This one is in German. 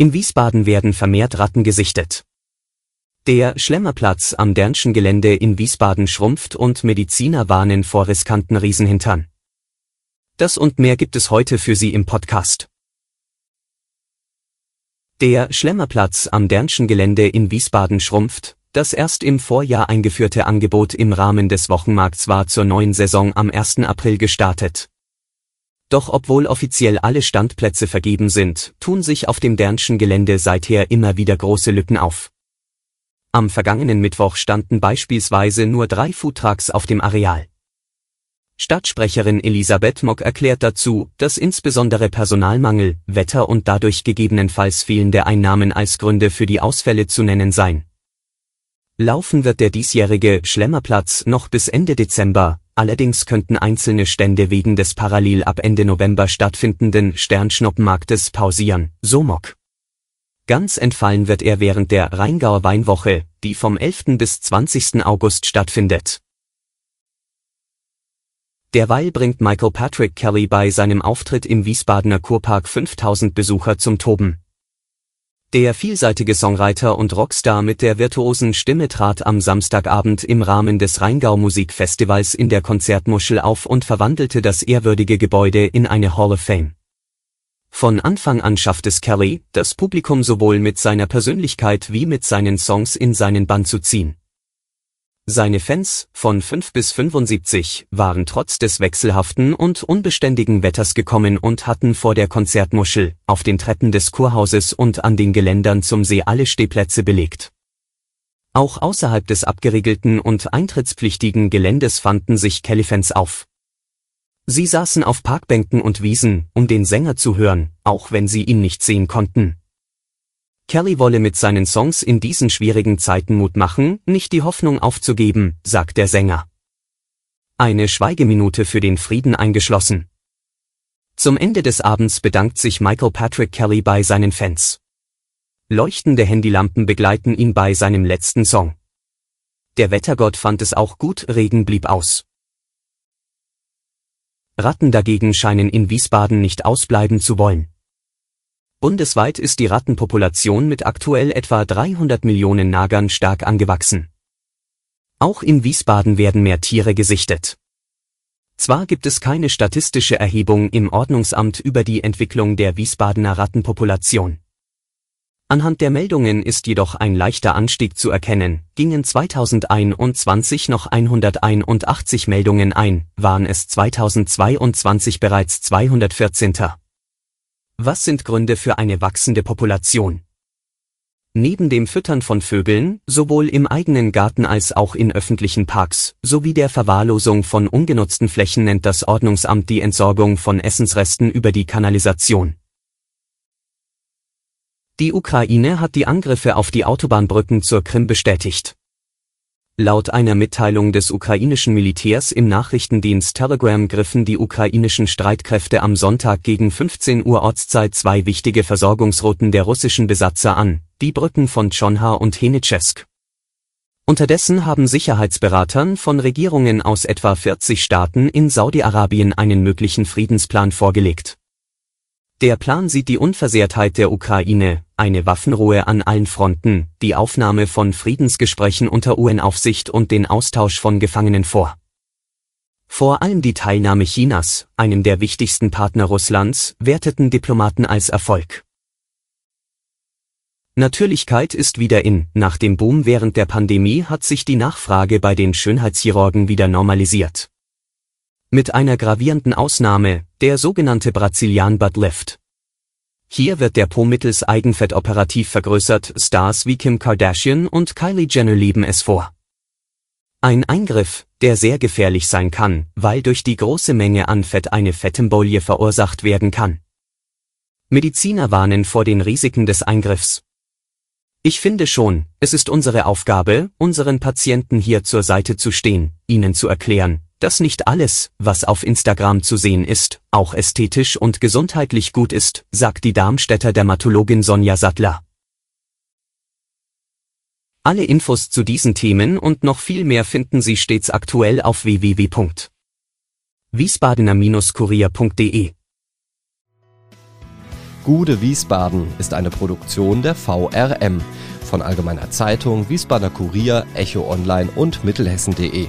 In Wiesbaden werden vermehrt Ratten gesichtet. Der Schlemmerplatz am Dernschen Gelände in Wiesbaden schrumpft und Mediziner warnen vor riskanten Riesenhintern. Das und mehr gibt es heute für Sie im Podcast. Der Schlemmerplatz am Dernschen Gelände in Wiesbaden schrumpft, das erst im Vorjahr eingeführte Angebot im Rahmen des Wochenmarkts war zur neuen Saison am 1. April gestartet. Doch obwohl offiziell alle Standplätze vergeben sind, tun sich auf dem Dernschen Gelände seither immer wieder große Lücken auf. Am vergangenen Mittwoch standen beispielsweise nur drei Foodtrucks auf dem Areal. Stadtsprecherin Elisabeth Mock erklärt dazu, dass insbesondere Personalmangel, Wetter und dadurch gegebenenfalls fehlende Einnahmen als Gründe für die Ausfälle zu nennen seien. Laufen wird der diesjährige Schlemmerplatz noch bis Ende Dezember, allerdings könnten einzelne Stände wegen des parallel ab Ende November stattfindenden Sternschnuppenmarktes pausieren, so Mock. Ganz entfallen wird er während der Rheingauer Weinwoche, die vom 11. bis 20. August stattfindet. Derweil bringt Michael Patrick Kelly bei seinem Auftritt im Wiesbadener Kurpark 5000 Besucher zum Toben. Der vielseitige Songwriter und Rockstar mit der virtuosen Stimme trat am Samstagabend im Rahmen des Rheingau Musikfestivals in der Konzertmuschel auf und verwandelte das ehrwürdige Gebäude in eine Hall of Fame. Von Anfang an schafft es Kelly, das Publikum sowohl mit seiner Persönlichkeit wie mit seinen Songs in seinen Bann zu ziehen. Seine Fans, von 5 bis 75, waren trotz des wechselhaften und unbeständigen Wetters gekommen und hatten vor der Konzertmuschel, auf den Treppen des Kurhauses und an den Geländern zum See alle Stehplätze belegt. Auch außerhalb des abgeriegelten und eintrittspflichtigen Geländes fanden sich Kelly-Fans auf. Sie saßen auf Parkbänken und Wiesen, um den Sänger zu hören, auch wenn sie ihn nicht sehen konnten. Kelly wolle mit seinen Songs in diesen schwierigen Zeiten Mut machen, nicht die Hoffnung aufzugeben, sagt der Sänger. Eine Schweigeminute für den Frieden eingeschlossen. Zum Ende des Abends bedankt sich Michael Patrick Kelly bei seinen Fans. Leuchtende Handylampen begleiten ihn bei seinem letzten Song. Der Wettergott fand es auch gut, Regen blieb aus. Ratten dagegen scheinen in Wiesbaden nicht ausbleiben zu wollen. Bundesweit ist die Rattenpopulation mit aktuell etwa 300 Millionen Nagern stark angewachsen. Auch in Wiesbaden werden mehr Tiere gesichtet. Zwar gibt es keine statistische Erhebung im Ordnungsamt über die Entwicklung der Wiesbadener Rattenpopulation. Anhand der Meldungen ist jedoch ein leichter Anstieg zu erkennen, gingen 2021 noch 181 Meldungen ein, waren es 2022 bereits 214. Was sind Gründe für eine wachsende Population? Neben dem Füttern von Vögeln, sowohl im eigenen Garten als auch in öffentlichen Parks, sowie der Verwahrlosung von ungenutzten Flächen nennt das Ordnungsamt die Entsorgung von Essensresten über die Kanalisation. Die Ukraine hat die Angriffe auf die Autobahnbrücken zur Krim bestätigt. Laut einer Mitteilung des ukrainischen Militärs im Nachrichtendienst Telegram griffen die ukrainischen Streitkräfte am Sonntag gegen 15 Uhr Ortszeit zwei wichtige Versorgungsrouten der russischen Besatzer an, die Brücken von Chonhar und Henitschesk. Unterdessen haben Sicherheitsberatern von Regierungen aus etwa 40 Staaten in Saudi-Arabien einen möglichen Friedensplan vorgelegt der Plan sieht die Unversehrtheit der Ukraine, eine Waffenruhe an allen Fronten, die Aufnahme von Friedensgesprächen unter UN-Aufsicht und den Austausch von Gefangenen vor. Vor allem die Teilnahme Chinas, einem der wichtigsten Partner Russlands, werteten Diplomaten als Erfolg. Natürlichkeit ist wieder in, nach dem Boom während der Pandemie hat sich die Nachfrage bei den Schönheitschirurgen wieder normalisiert. Mit einer gravierenden Ausnahme, der sogenannte Brazilian Butt Lift. Hier wird der Po mittels Eigenfett operativ vergrößert, Stars wie Kim Kardashian und Kylie Jenner lieben es vor. Ein Eingriff, der sehr gefährlich sein kann, weil durch die große Menge an Fett eine Fettembolie verursacht werden kann. Mediziner warnen vor den Risiken des Eingriffs. Ich finde schon, es ist unsere Aufgabe, unseren Patienten hier zur Seite zu stehen, ihnen zu erklären, dass nicht alles, was auf Instagram zu sehen ist, auch ästhetisch und gesundheitlich gut ist, sagt die Darmstädter Dermatologin Sonja Sattler. Alle Infos zu diesen Themen und noch viel mehr finden Sie stets aktuell auf www.wiesbadener-kurier.de. Gude Wiesbaden ist eine Produktion der VRM von Allgemeiner Zeitung, Wiesbadener Kurier, Echo Online und Mittelhessen.de.